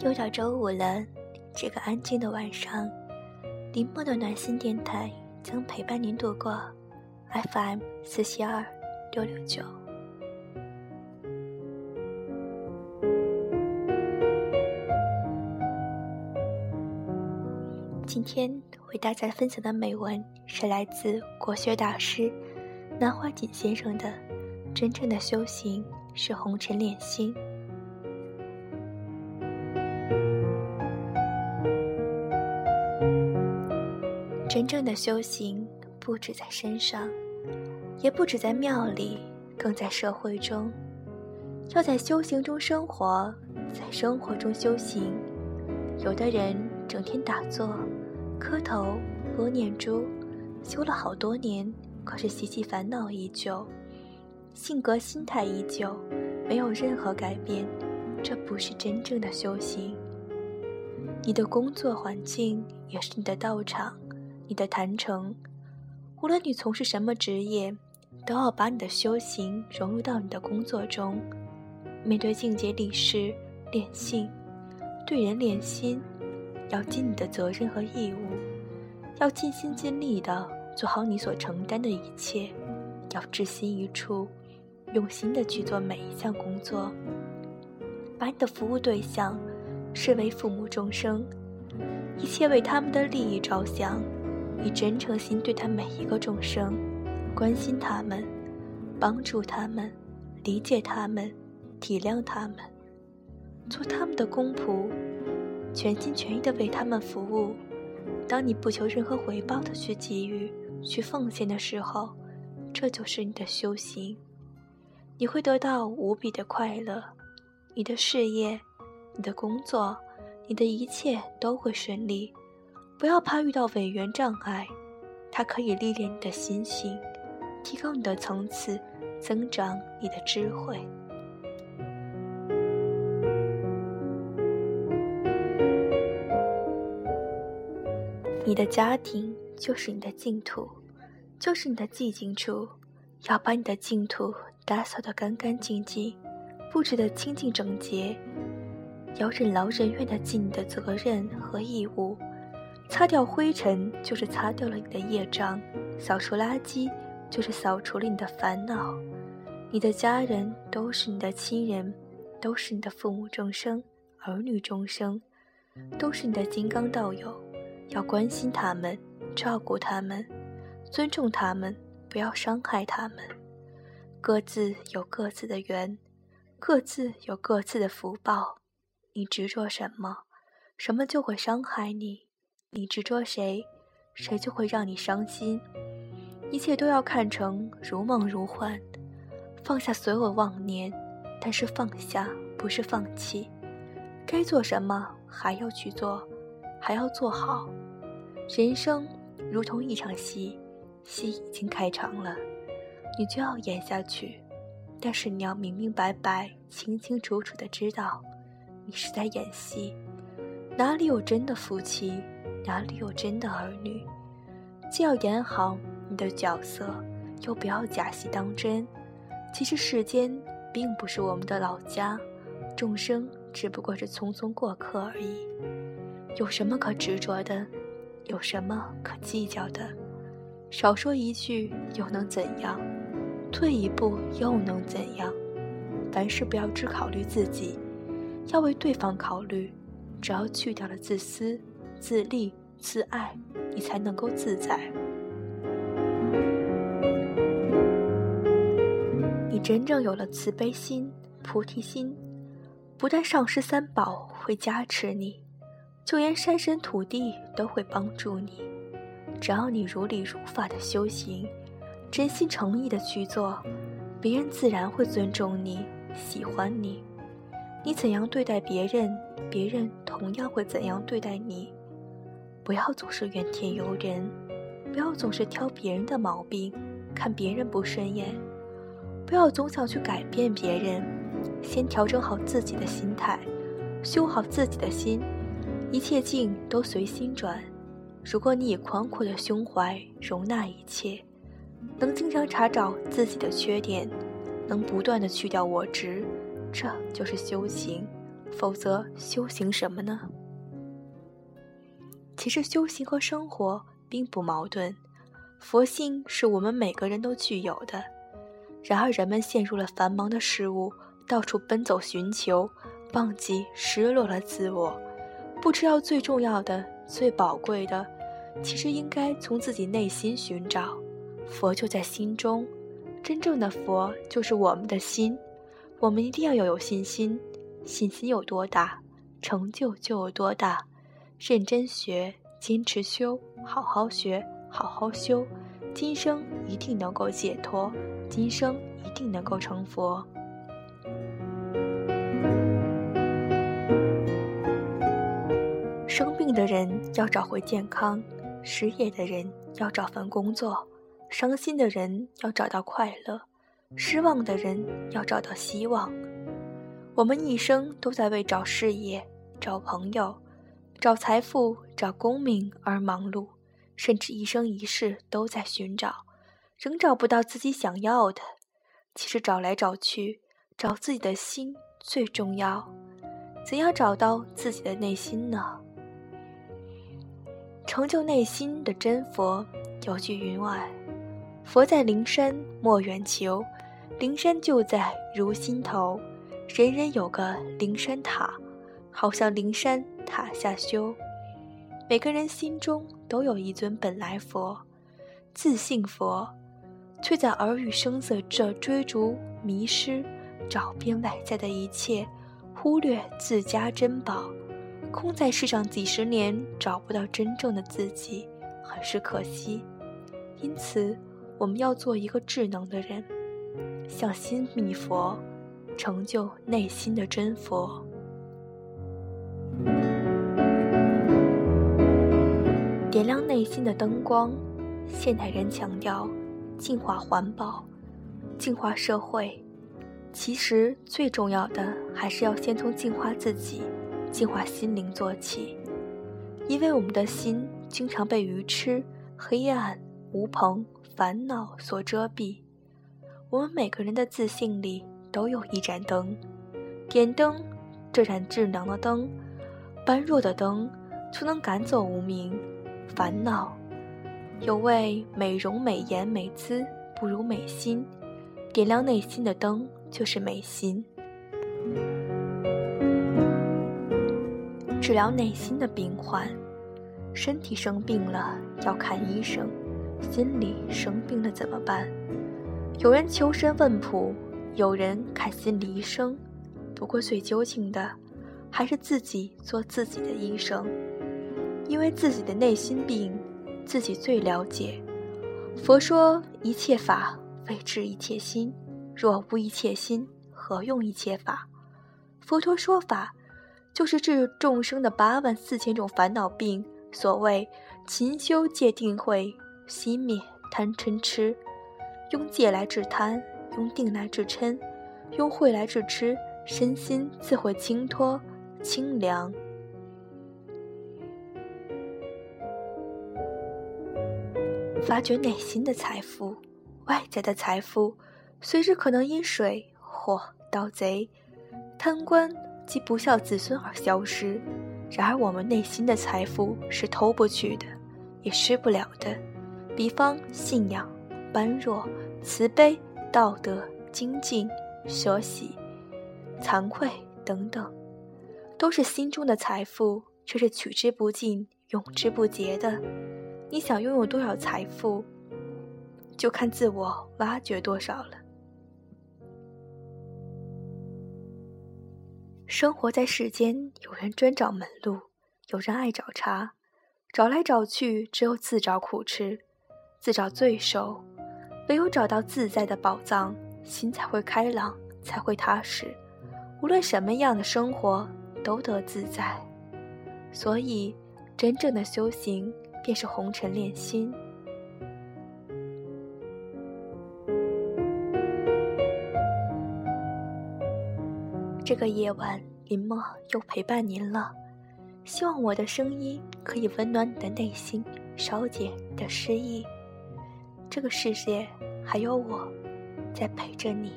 又到周五了，这个安静的晚上，林默的暖心电台将陪伴您度过。FM 四七二六六九。今天为大家分享的美文是来自国学大师南怀瑾先生的：“真正的修行是红尘炼心。”真正的修行不止在身上，也不止在庙里，更在社会中。要在修行中生活，在生活中修行。有的人整天打坐。磕头、播念珠，修了好多年，可是习气烦恼依旧，性格心态依旧，没有任何改变。这不是真正的修行。你的工作环境也是你的道场，你的坛城。无论你从事什么职业，都要把你的修行融入到你的工作中。面对境界立事练性，对人练心。要尽你的责任和义务，要尽心尽力的做好你所承担的一切，要置心一处，用心的去做每一项工作。把你的服务对象视为父母众生，一切为他们的利益着想，以真诚心对待每一个众生，关心他们，帮助他们，理解他们，体谅他们，做他们的公仆。全心全意的为他们服务。当你不求任何回报的去给予、去奉献的时候，这就是你的修行。你会得到无比的快乐，你的事业、你的工作、你的一切都会顺利。不要怕遇到委员障碍，它可以历练你的心性，提高你的层次，增长你的智慧。你的家庭就是你的净土，就是你的寂静处。要把你的净土打扫得干干净净，布置得清净整洁。要任劳任怨地尽你的责任和义务。擦掉灰尘，就是擦掉了你的业障；扫除垃圾，就是扫除了你的烦恼。你的家人都是你的亲人，都是你的父母众生、儿女众生，都是你的金刚道友。要关心他们，照顾他们，尊重他们，不要伤害他们。各自有各自的缘，各自有各自的福报。你执着什么，什么就会伤害你；你执着谁，谁就会让你伤心。一切都要看成如梦如幻，放下所有妄念。但是放下不是放弃，该做什么还要去做。还要做好。人生如同一场戏，戏已经开场了，你就要演下去。但是你要明明白白、清清楚楚的知道，你是在演戏。哪里有真的夫妻？哪里有真的儿女？既要演好你的角色，又不要假戏当真。其实世间并不是我们的老家，众生只不过是匆匆过客而已。有什么可执着的？有什么可计较的？少说一句又能怎样？退一步又能怎样？凡事不要只考虑自己，要为对方考虑。只要去掉了自私、自利、自爱，你才能够自在。你真正有了慈悲心、菩提心，不但上师三宝会加持你。就连山神土地都会帮助你，只要你如理如法的修行，真心诚意的去做，别人自然会尊重你、喜欢你。你怎样对待别人，别人同样会怎样对待你。不要总是怨天尤人，不要总是挑别人的毛病，看别人不顺眼。不要总想去改变别人，先调整好自己的心态，修好自己的心。一切境都随心转。如果你以宽阔的胸怀容纳一切，能经常查找自己的缺点，能不断的去掉我执，这就是修行。否则，修行什么呢？其实，修行和生活并不矛盾。佛性是我们每个人都具有的，然而人们陷入了繁忙的事物，到处奔走寻求，忘记失落了自我，不知道最重要的、最宝贵的，其实应该从自己内心寻找。佛就在心中，真正的佛就是我们的心。我们一定要要有信心，信心有多大，成就就有多大。认真学，坚持修，好好学。好好修，今生一定能够解脱，今生一定能够成佛。生病的人要找回健康，失业的人要找份工作，伤心的人要找到快乐，失望的人要找到希望。我们一生都在为找事业、找朋友、找财富、找功名而忙碌。甚至一生一世都在寻找，仍找不到自己想要的。其实找来找去，找自己的心最重要。怎样找到自己的内心呢？成就内心的真佛，有句云外：“佛在灵山莫远求，灵山就在如心头。人人有个灵山塔，好像灵山塔下修。”每个人心中。都有一尊本来佛，自信佛，却在耳语声色这追逐迷失，找遍外在的一切，忽略自家珍宝，空在世上几十年，找不到真正的自己，很是可惜。因此，我们要做一个智能的人，向心觅佛，成就内心的真佛。点亮内心的灯光。现代人强调净化环保、净化社会，其实最重要的还是要先从净化自己、净化心灵做起。因为我们的心经常被愚痴、黑暗、无朋、烦恼所遮蔽。我们每个人的自信里都有一盏灯，点灯，这盏智能的灯，般若的灯，就能赶走无明。烦恼，有谓美容美颜美姿不如美心，点亮内心的灯就是美心。治疗内心的病患，身体生病了要看医生，心理生病了怎么办？有人求神问卜，有人看心理医生，不过最究竟的，还是自己做自己的医生。因为自己的内心病，自己最了解。佛说一切法为治一切心，若无一切心，何用一切法？佛陀说法，就是治众生的八万四千种烦恼病。所谓勤修戒定慧，熄灭贪嗔痴，用戒来治贪，用定来治嗔，用慧来治痴，身心自会清脱清凉。发掘内心的财富，外在的财富随时可能因水火盗贼、贪官及不孝子孙而消失。然而，我们内心的财富是偷不去的，也失不了的。比方信仰、般若、慈悲、道德、精进、舍喜、惭愧等等，都是心中的财富，却是取之不尽、用之不竭的。你想拥有多少财富，就看自我挖掘多少了。生活在世间，有人专找门路，有人爱找茬，找来找去，只有自找苦吃，自找罪受。唯有找到自在的宝藏，心才会开朗，才会踏实。无论什么样的生活，都得自在。所以，真正的修行。便是红尘炼心。这个夜晚，林默又陪伴您了。希望我的声音可以温暖你的内心，少减你的失意。这个世界还有我在陪着你。